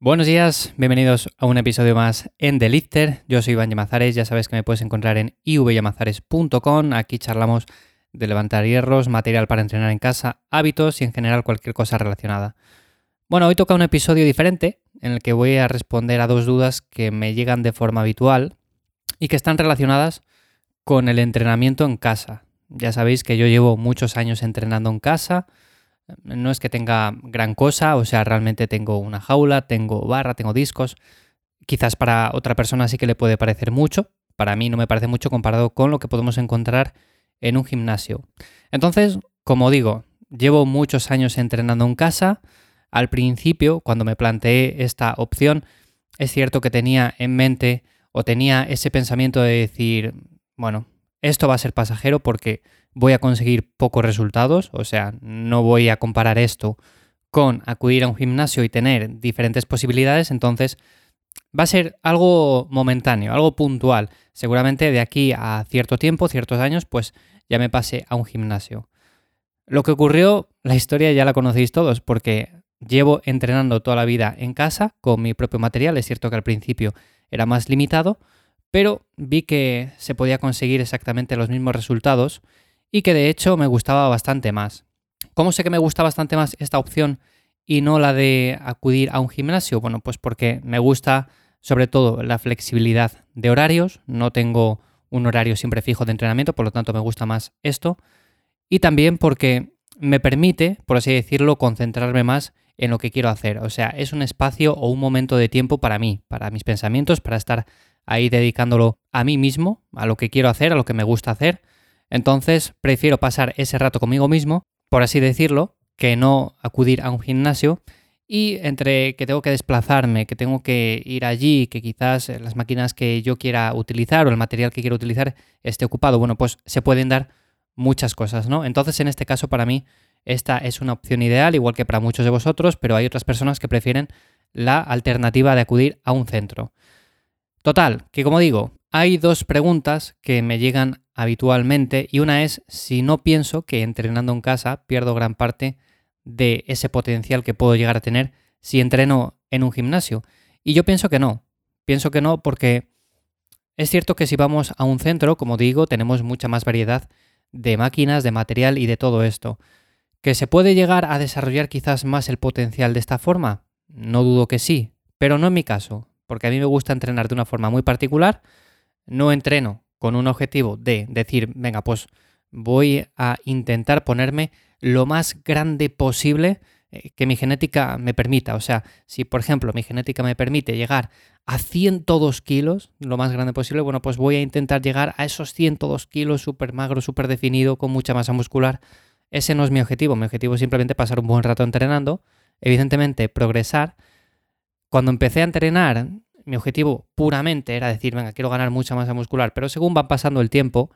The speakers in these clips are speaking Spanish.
Buenos días, bienvenidos a un episodio más en The Lifter. Yo soy Iván Yamazares, ya sabes que me puedes encontrar en ivyamazares.com. Aquí charlamos de levantar hierros, material para entrenar en casa, hábitos y en general cualquier cosa relacionada. Bueno, hoy toca un episodio diferente en el que voy a responder a dos dudas que me llegan de forma habitual y que están relacionadas con el entrenamiento en casa. Ya sabéis que yo llevo muchos años entrenando en casa no es que tenga gran cosa, o sea, realmente tengo una jaula, tengo barra, tengo discos. Quizás para otra persona sí que le puede parecer mucho, para mí no me parece mucho comparado con lo que podemos encontrar en un gimnasio. Entonces, como digo, llevo muchos años entrenando en casa. Al principio, cuando me planteé esta opción, es cierto que tenía en mente o tenía ese pensamiento de decir, bueno, esto va a ser pasajero porque voy a conseguir pocos resultados, o sea, no voy a comparar esto con acudir a un gimnasio y tener diferentes posibilidades, entonces va a ser algo momentáneo, algo puntual. Seguramente de aquí a cierto tiempo, ciertos años, pues ya me pasé a un gimnasio. Lo que ocurrió, la historia ya la conocéis todos, porque llevo entrenando toda la vida en casa con mi propio material. Es cierto que al principio era más limitado, pero vi que se podía conseguir exactamente los mismos resultados y que de hecho me gustaba bastante más. ¿Cómo sé que me gusta bastante más esta opción y no la de acudir a un gimnasio? Bueno, pues porque me gusta sobre todo la flexibilidad de horarios, no tengo un horario siempre fijo de entrenamiento, por lo tanto me gusta más esto. Y también porque me permite, por así decirlo, concentrarme más en lo que quiero hacer. O sea, es un espacio o un momento de tiempo para mí, para mis pensamientos, para estar ahí dedicándolo a mí mismo, a lo que quiero hacer, a lo que me gusta hacer. Entonces prefiero pasar ese rato conmigo mismo, por así decirlo, que no acudir a un gimnasio y entre que tengo que desplazarme, que tengo que ir allí, que quizás las máquinas que yo quiera utilizar o el material que quiero utilizar esté ocupado, bueno, pues se pueden dar muchas cosas, ¿no? Entonces en este caso para mí esta es una opción ideal, igual que para muchos de vosotros, pero hay otras personas que prefieren la alternativa de acudir a un centro. Total, que como digo, hay dos preguntas que me llegan habitualmente y una es si no pienso que entrenando en casa pierdo gran parte de ese potencial que puedo llegar a tener si entreno en un gimnasio. Y yo pienso que no. Pienso que no porque es cierto que si vamos a un centro, como digo, tenemos mucha más variedad de máquinas, de material y de todo esto. ¿Que se puede llegar a desarrollar quizás más el potencial de esta forma? No dudo que sí, pero no en mi caso, porque a mí me gusta entrenar de una forma muy particular no entreno con un objetivo de decir, venga, pues voy a intentar ponerme lo más grande posible eh, que mi genética me permita. O sea, si por ejemplo mi genética me permite llegar a 102 kilos, lo más grande posible, bueno, pues voy a intentar llegar a esos 102 kilos súper magro, súper definido, con mucha masa muscular. Ese no es mi objetivo. Mi objetivo es simplemente pasar un buen rato entrenando, evidentemente progresar. Cuando empecé a entrenar mi objetivo puramente era decir, venga, quiero ganar mucha masa muscular, pero según va pasando el tiempo,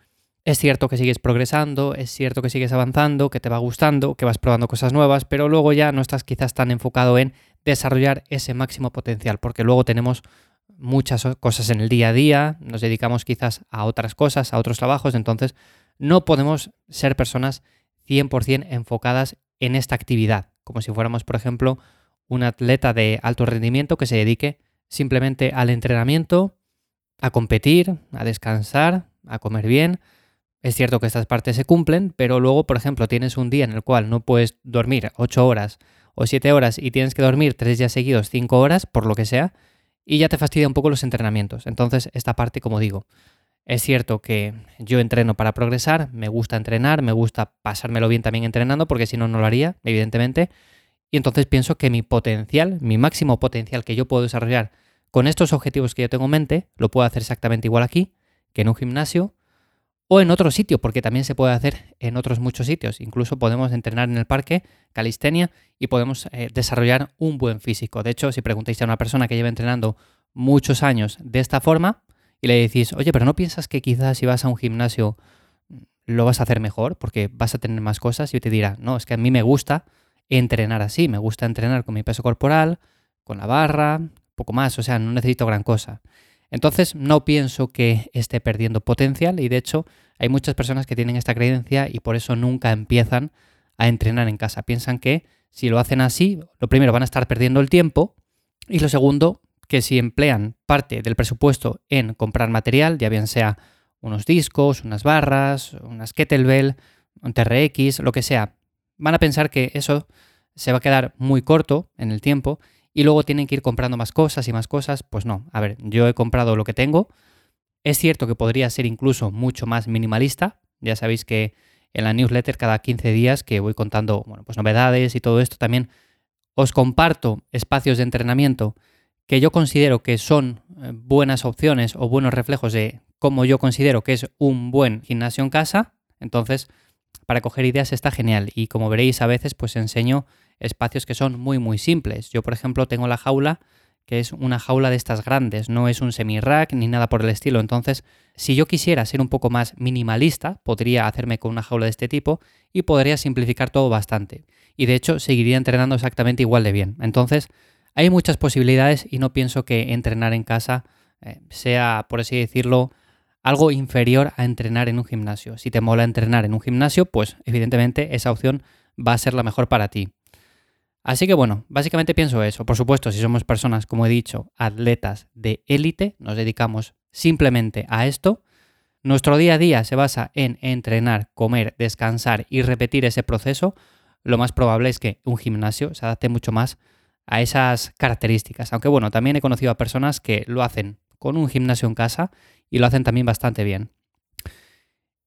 es cierto que sigues progresando, es cierto que sigues avanzando, que te va gustando, que vas probando cosas nuevas, pero luego ya no estás quizás tan enfocado en desarrollar ese máximo potencial, porque luego tenemos muchas cosas en el día a día, nos dedicamos quizás a otras cosas, a otros trabajos, entonces no podemos ser personas 100% enfocadas en esta actividad, como si fuéramos, por ejemplo, un atleta de alto rendimiento que se dedique simplemente al entrenamiento, a competir, a descansar, a comer bien. Es cierto que estas partes se cumplen, pero luego, por ejemplo, tienes un día en el cual no puedes dormir 8 horas o 7 horas y tienes que dormir 3 días seguidos 5 horas, por lo que sea, y ya te fastidia un poco los entrenamientos. Entonces, esta parte, como digo, es cierto que yo entreno para progresar, me gusta entrenar, me gusta pasármelo bien también entrenando, porque si no, no lo haría, evidentemente. Y entonces pienso que mi potencial, mi máximo potencial que yo puedo desarrollar con estos objetivos que yo tengo en mente, lo puedo hacer exactamente igual aquí que en un gimnasio o en otro sitio, porque también se puede hacer en otros muchos sitios. Incluso podemos entrenar en el parque, calistenia, y podemos eh, desarrollar un buen físico. De hecho, si preguntáis a una persona que lleva entrenando muchos años de esta forma y le decís, oye, pero ¿no piensas que quizás si vas a un gimnasio mm, lo vas a hacer mejor porque vas a tener más cosas? Y te dirá, no, es que a mí me gusta entrenar así, me gusta entrenar con mi peso corporal, con la barra, poco más, o sea, no necesito gran cosa. Entonces no pienso que esté perdiendo potencial y de hecho hay muchas personas que tienen esta creencia y por eso nunca empiezan a entrenar en casa. Piensan que si lo hacen así, lo primero van a estar perdiendo el tiempo Y lo segundo, que si emplean parte del presupuesto en comprar material, ya bien sea unos discos, unas barras, unas kettlebell, un TRX, lo que sea, van a pensar que eso se va a quedar muy corto en el tiempo y luego tienen que ir comprando más cosas y más cosas. Pues no, a ver, yo he comprado lo que tengo. Es cierto que podría ser incluso mucho más minimalista. Ya sabéis que en la newsletter cada 15 días que voy contando bueno, pues novedades y todo esto también os comparto espacios de entrenamiento que yo considero que son eh, buenas opciones o buenos reflejos de cómo yo considero que es un buen gimnasio en casa. Entonces, para coger ideas está genial y como veréis a veces pues enseño espacios que son muy muy simples. Yo por ejemplo tengo la jaula que es una jaula de estas grandes, no es un semi-rack ni nada por el estilo. Entonces, si yo quisiera ser un poco más minimalista, podría hacerme con una jaula de este tipo y podría simplificar todo bastante. Y de hecho, seguiría entrenando exactamente igual de bien. Entonces, hay muchas posibilidades y no pienso que entrenar en casa eh, sea, por así decirlo, algo inferior a entrenar en un gimnasio. Si te mola entrenar en un gimnasio, pues evidentemente esa opción va a ser la mejor para ti. Así que bueno, básicamente pienso eso. Por supuesto, si somos personas, como he dicho, atletas de élite, nos dedicamos simplemente a esto. Nuestro día a día se basa en entrenar, comer, descansar y repetir ese proceso. Lo más probable es que un gimnasio se adapte mucho más a esas características. Aunque bueno, también he conocido a personas que lo hacen con un gimnasio en casa y lo hacen también bastante bien.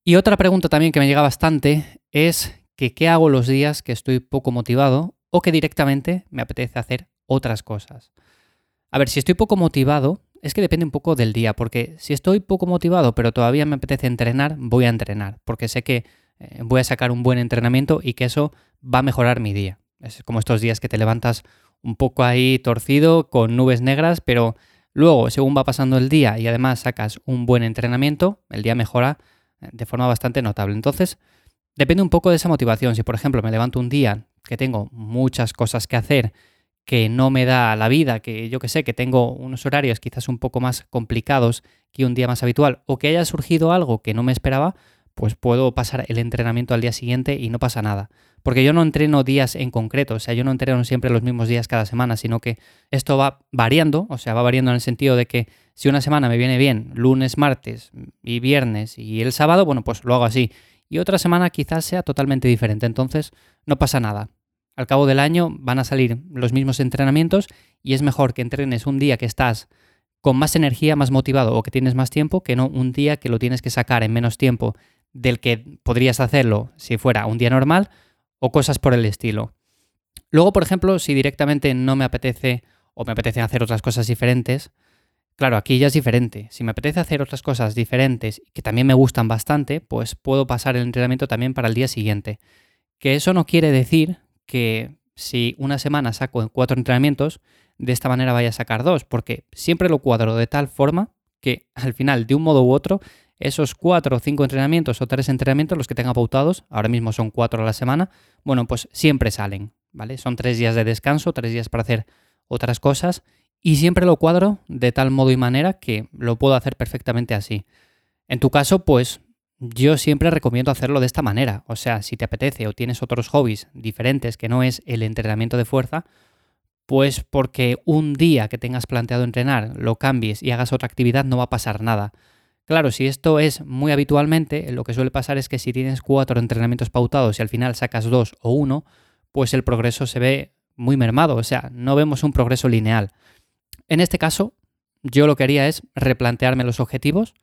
Y otra pregunta también que me llega bastante es que qué hago los días que estoy poco motivado o que directamente me apetece hacer otras cosas. A ver, si estoy poco motivado, es que depende un poco del día, porque si estoy poco motivado pero todavía me apetece entrenar, voy a entrenar, porque sé que eh, voy a sacar un buen entrenamiento y que eso va a mejorar mi día. Es como estos días que te levantas un poco ahí torcido, con nubes negras, pero luego, según va pasando el día y además sacas un buen entrenamiento, el día mejora eh, de forma bastante notable. Entonces, depende un poco de esa motivación. Si, por ejemplo, me levanto un día que tengo muchas cosas que hacer, que no me da la vida, que yo que sé, que tengo unos horarios quizás un poco más complicados que un día más habitual, o que haya surgido algo que no me esperaba, pues puedo pasar el entrenamiento al día siguiente y no pasa nada. Porque yo no entreno días en concreto, o sea, yo no entreno siempre los mismos días cada semana, sino que esto va variando, o sea, va variando en el sentido de que si una semana me viene bien, lunes, martes y viernes y el sábado, bueno, pues lo hago así y otra semana quizás sea totalmente diferente. Entonces, no pasa nada. Al cabo del año van a salir los mismos entrenamientos y es mejor que entrenes un día que estás con más energía, más motivado o que tienes más tiempo que no un día que lo tienes que sacar en menos tiempo del que podrías hacerlo si fuera un día normal o cosas por el estilo. Luego, por ejemplo, si directamente no me apetece o me apetece hacer otras cosas diferentes, Claro, aquí ya es diferente. Si me apetece hacer otras cosas diferentes que también me gustan bastante, pues puedo pasar el entrenamiento también para el día siguiente. Que eso no quiere decir que si una semana saco cuatro entrenamientos, de esta manera vaya a sacar dos, porque siempre lo cuadro de tal forma que al final, de un modo u otro, esos cuatro o cinco entrenamientos o tres entrenamientos, los que tenga pautados, ahora mismo son cuatro a la semana, bueno, pues siempre salen, ¿vale? Son tres días de descanso, tres días para hacer otras cosas y siempre lo cuadro de tal modo y manera que lo puedo hacer perfectamente así. En tu caso, pues yo siempre recomiendo hacerlo de esta manera. O sea, si te apetece o tienes otros hobbies diferentes que no es el entrenamiento de fuerza, pues porque un día que tengas planteado entrenar lo cambies y hagas otra actividad no va a pasar nada. Claro, si esto es muy habitualmente, lo que suele pasar es que si tienes cuatro entrenamientos pautados y al final sacas dos o uno, pues el progreso se ve muy mermado, o sea, no vemos un progreso lineal. En este caso, yo lo que haría es replantearme los objetivos,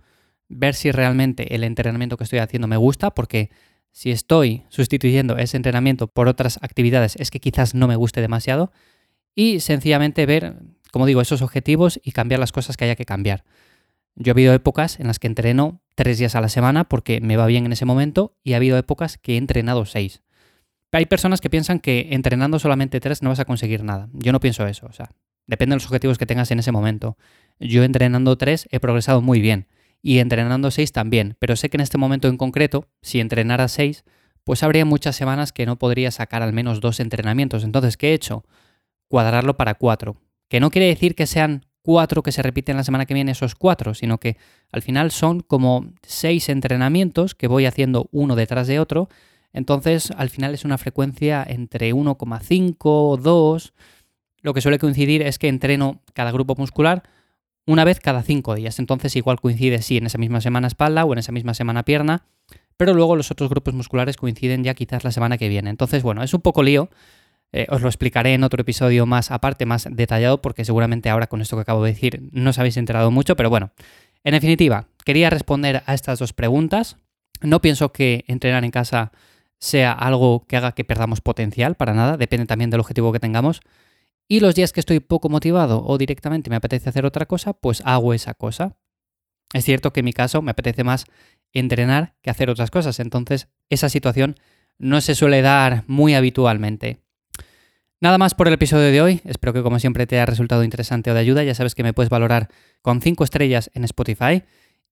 ver si realmente el entrenamiento que estoy haciendo me gusta, porque si estoy sustituyendo ese entrenamiento por otras actividades es que quizás no me guste demasiado, y sencillamente ver, como digo, esos objetivos y cambiar las cosas que haya que cambiar. Yo he habido épocas en las que entreno tres días a la semana porque me va bien en ese momento y ha habido épocas que he entrenado seis. Hay personas que piensan que entrenando solamente tres no vas a conseguir nada. Yo no pienso eso. O sea, Depende de los objetivos que tengas en ese momento. Yo entrenando 3 he progresado muy bien y entrenando 6 también, pero sé que en este momento en concreto, si entrenara 6, pues habría muchas semanas que no podría sacar al menos dos entrenamientos. Entonces, ¿qué he hecho? Cuadrarlo para 4. Que no quiere decir que sean 4 que se repiten la semana que viene esos 4, sino que al final son como 6 entrenamientos que voy haciendo uno detrás de otro. Entonces, al final es una frecuencia entre 1,5 o 2 lo que suele coincidir es que entreno cada grupo muscular una vez cada cinco días. Entonces igual coincide sí en esa misma semana espalda o en esa misma semana pierna, pero luego los otros grupos musculares coinciden ya quizás la semana que viene. Entonces, bueno, es un poco lío. Eh, os lo explicaré en otro episodio más aparte, más detallado, porque seguramente ahora con esto que acabo de decir no os habéis enterado mucho, pero bueno, en definitiva, quería responder a estas dos preguntas. No pienso que entrenar en casa sea algo que haga que perdamos potencial, para nada, depende también del objetivo que tengamos. Y los días que estoy poco motivado o directamente me apetece hacer otra cosa, pues hago esa cosa. Es cierto que en mi caso me apetece más entrenar que hacer otras cosas, entonces esa situación no se suele dar muy habitualmente. Nada más por el episodio de hoy, espero que como siempre te haya resultado interesante o de ayuda, ya sabes que me puedes valorar con 5 estrellas en Spotify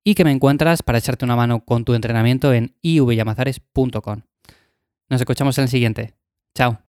y que me encuentras para echarte una mano con tu entrenamiento en ivyamazares.com. Nos escuchamos en el siguiente. Chao.